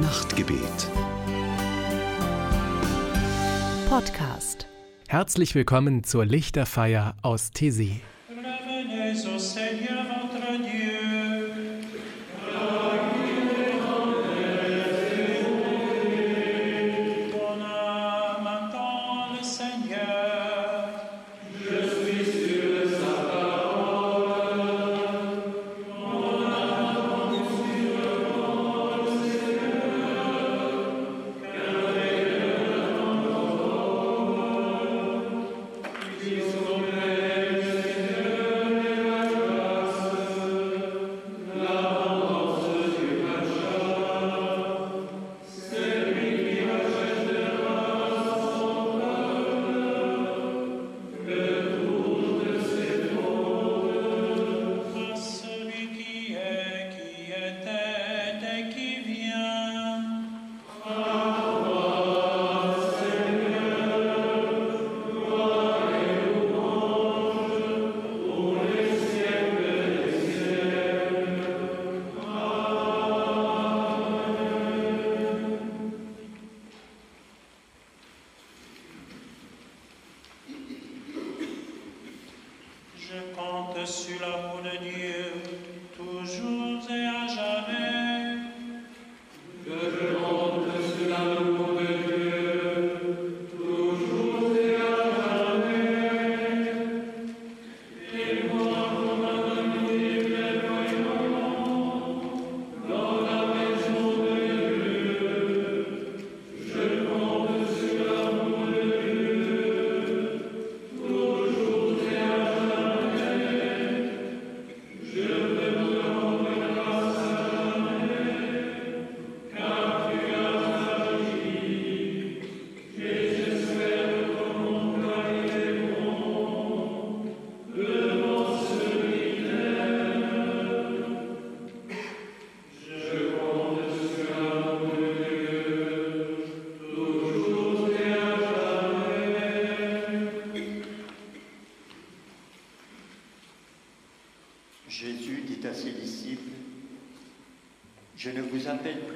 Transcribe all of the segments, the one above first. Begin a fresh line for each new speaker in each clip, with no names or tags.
Nachtgebet.
Podcast.
Herzlich willkommen zur Lichterfeier aus Tesi.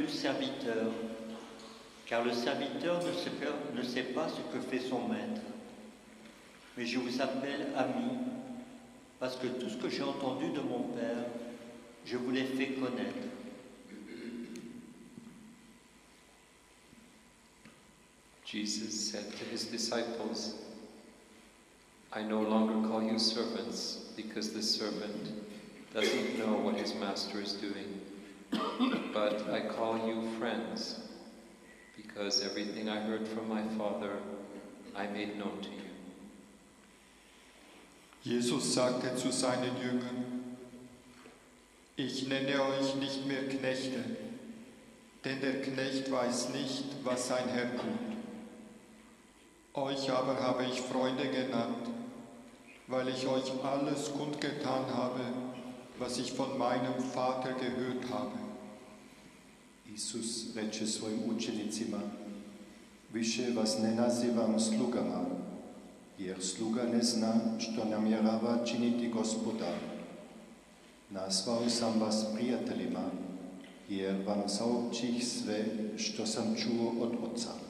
Serviteur, car le serviteur ne sait, pas, ne sait pas ce que fait son maître, mais je vous appelle ami, parce que tout ce que j'ai entendu de mon Père, je vous l'ai fait connaître.
Jesus said to his disciples, I no longer call you servants, because the servant doesn't know what his master is doing. But I call you friends, because everything I heard from my Father I made known to you.
Jesus sagte zu seinen Jüngern, ich nenne euch nicht mehr Knechte, denn der Knecht weiß nicht, was sein Herr tut. Euch aber habe ich Freunde genannt, weil ich euch alles kundgetan habe, was ich von meinem Vater gehört habe.
Isus reče svojim učenicima, više vas ne nazivam slugama, jer sluga ne zna što namjerava činiti gospodar. Nazvao sam vas prijateljima, jer vam saopćih sve što sam čuo od Oca.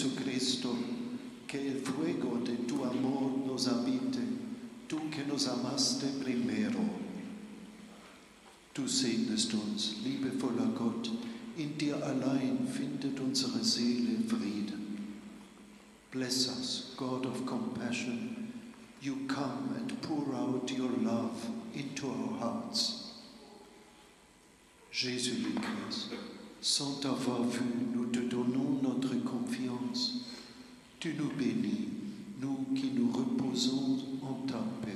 Jesucristo, que el fuego de tu amor nos habite, tú que nos amaste primero. Du segnest uns, liebevoller Gott, in dir allein findet unsere Seele Frieden. Bless us, God of compassion. You come and pour out your love into our hearts. Jésus le Christ, sans t'avoir vu, nous te donnons notre confiance. Tu nous bénis, nous qui nous reposons en ta paix.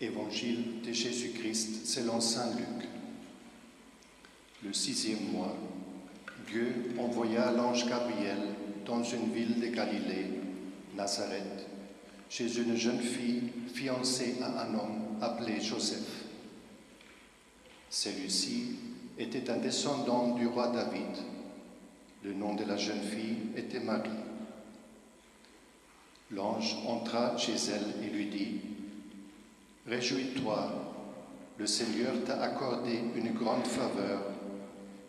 Évangile de Jésus-Christ selon Saint Luc. Le sixième mois, Dieu envoya l'ange Gabriel dans une ville de Galilée, Nazareth, chez une jeune fille fiancée à un homme appelé Joseph. Celui-ci était un descendant du roi David. Le nom de la jeune fille était Marie. L'ange entra chez elle et lui dit, Réjouis-toi, le Seigneur t'a accordé une grande faveur,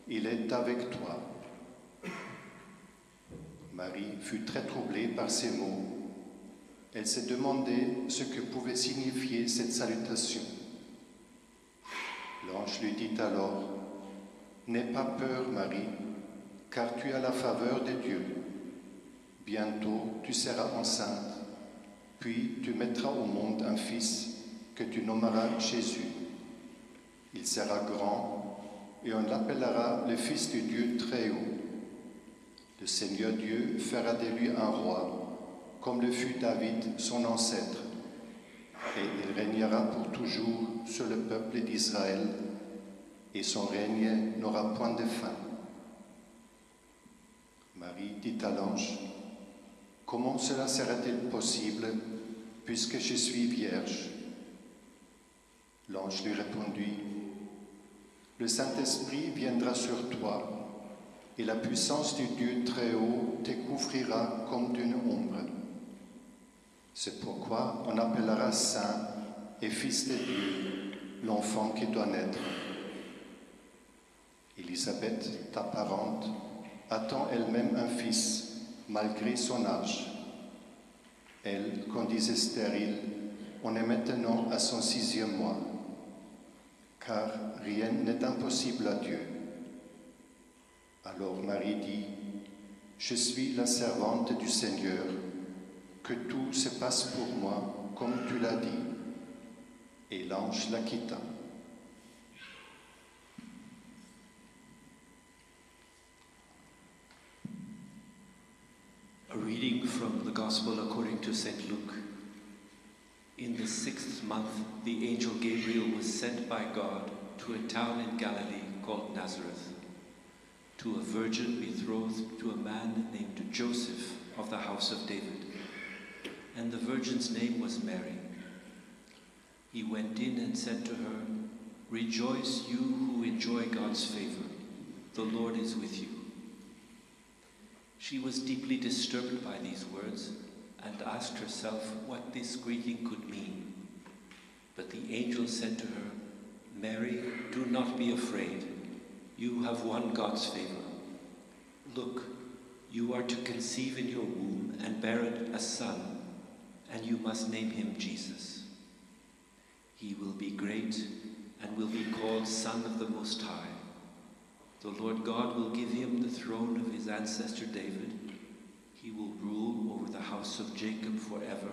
il est avec toi. Marie fut très troublée par ces mots. Elle se demandait ce que pouvait signifier cette salutation. L'ange lui dit alors, N'aie pas peur, Marie, car tu as la faveur de Dieu. Bientôt tu seras enceinte, puis tu mettras au monde un fils que tu nommeras Jésus. Il sera grand et on l'appellera le Fils du Dieu très haut. Le Seigneur Dieu fera de lui un roi, comme le fut David, son ancêtre, et il régnera pour toujours sur le peuple d'Israël, et son règne n'aura point de fin. Marie dit à l'ange, Comment cela sera-t-il possible puisque je suis vierge? L'ange lui répondit, Le Saint-Esprit viendra sur toi et la puissance du Dieu très haut te couvrira comme d'une ombre. C'est pourquoi on appellera Saint et Fils de Dieu l'enfant qui doit naître. Élisabeth, ta parente, attend elle-même un fils malgré son âge. Elle, qu'on disait stérile, on est maintenant à son sixième mois, car rien n'est impossible à Dieu. Alors Marie dit, Je suis la servante du Seigneur, que tout se passe pour moi comme tu l'as dit. Et l'ange la quitta.
A reading from the Gospel according to. Luke. In the sixth month, the angel Gabriel was sent by God to a town in Galilee called Nazareth, to a virgin betrothed to a man named Joseph of the house of David. And the virgin's name was Mary. He went in and said to her, Rejoice, you who enjoy God's favor. The Lord is with you. She was deeply disturbed by these words and asked herself what this greeting could mean. But the angel said to her, Mary, do not be afraid. You have won God's favor. Look, you are to conceive in your womb and bear a son, and you must name him Jesus. He will be great and will be called Son of the Most High. The Lord God will give him the throne of his ancestor David. He will rule over the house of Jacob forever,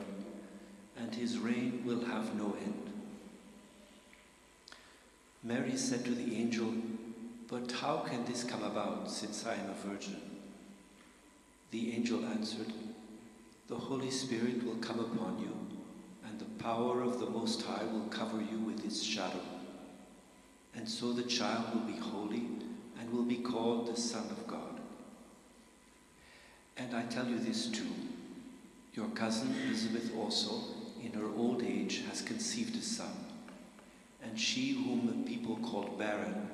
and his reign will have no end. Mary said to the angel, But how can this come about, since I am a virgin? The angel answered, The Holy Spirit will come upon you, and the power of the Most High will cover you with its shadow. And so the child will be holy and will be called the Son of God. And I tell you this too your cousin Elizabeth also, in her old age, has conceived a son, and she whom the people called barren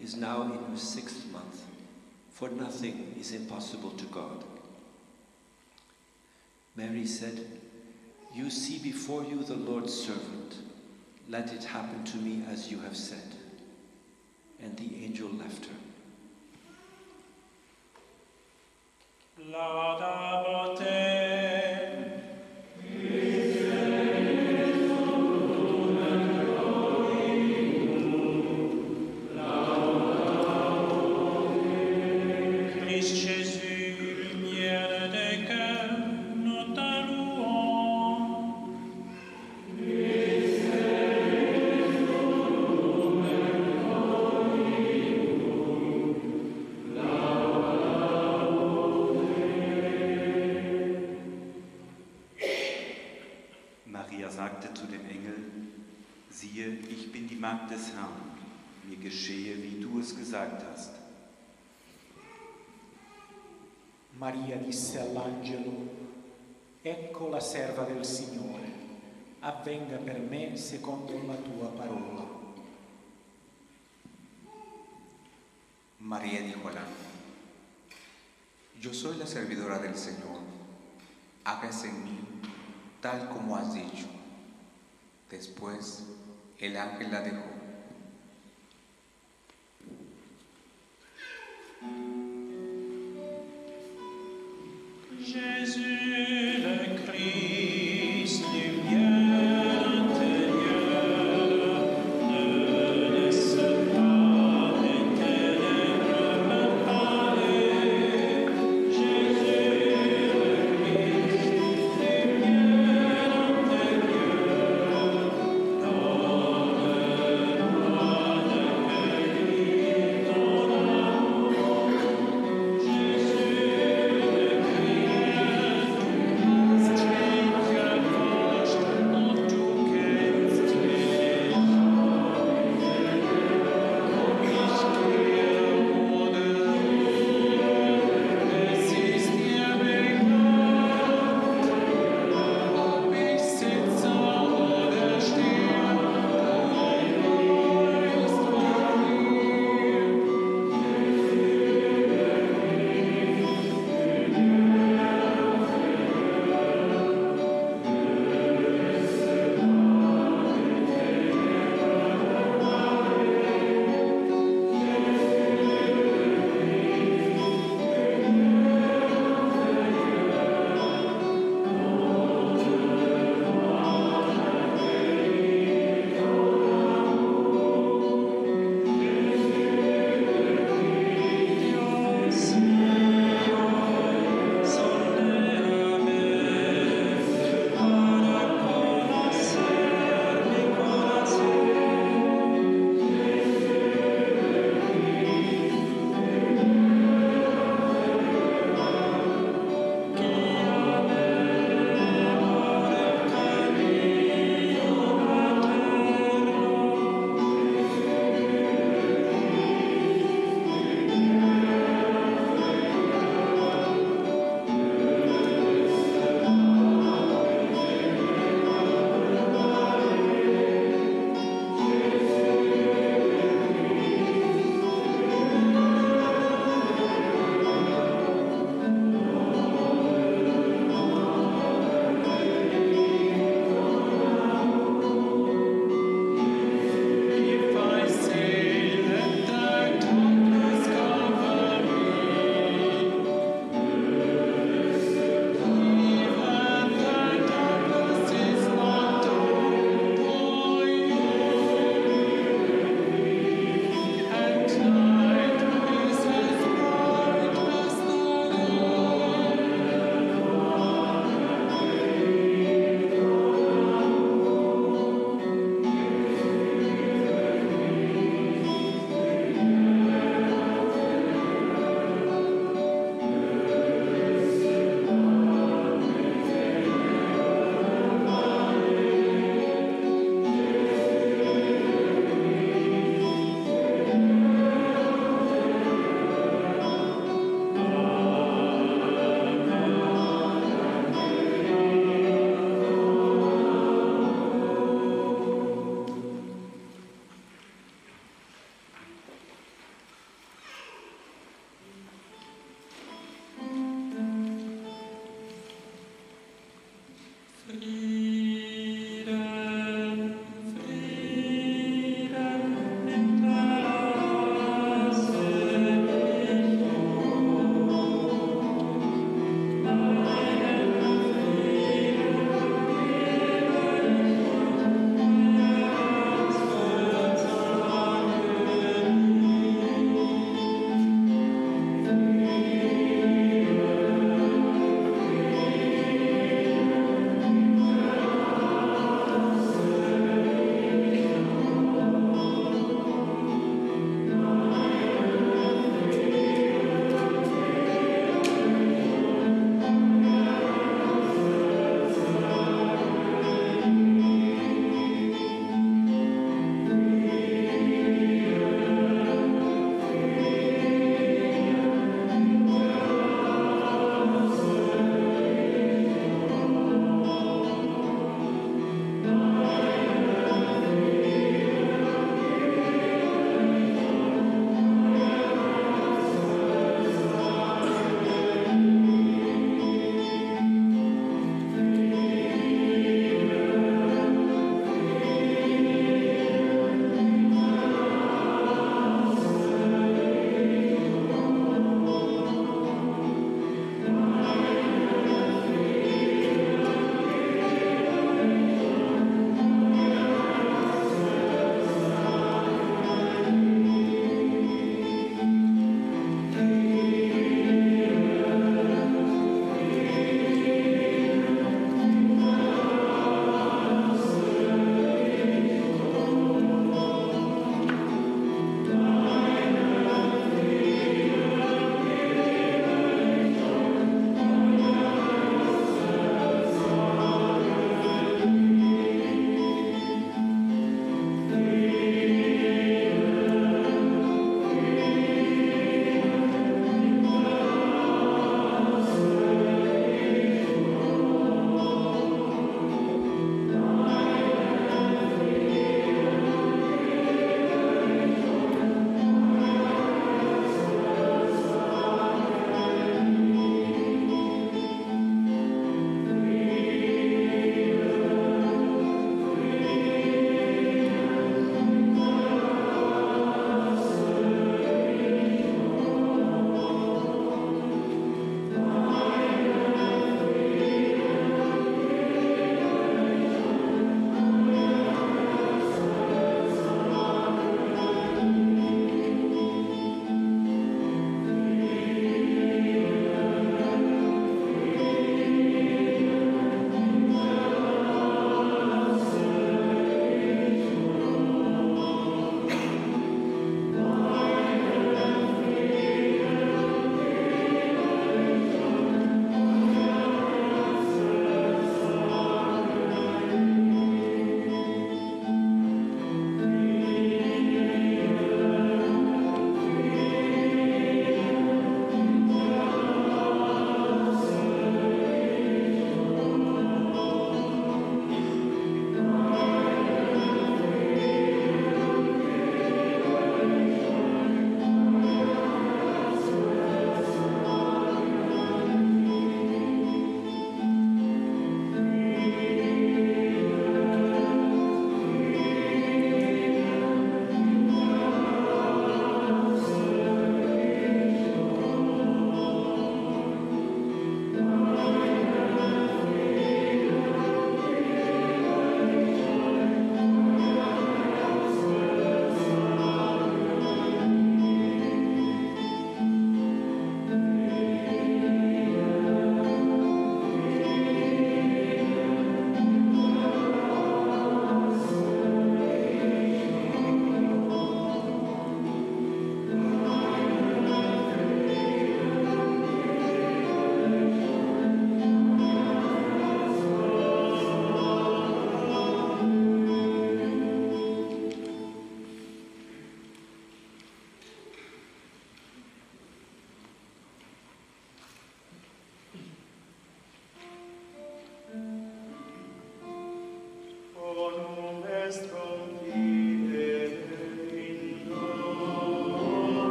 is now in her sixth month, for nothing is impossible to God. Mary said, You see before you the Lord's servant. Let it happen to me as you have said. And the angel left her.
Laudabo te
Maria disse all'angelo, ecco la serva del Signore, avvenga per me secondo la tua parola.
María dijo al ángel, yo soy la servidora del Señor, hágase en mí tal como has dicho. Después el ángel la dejó.
Jésus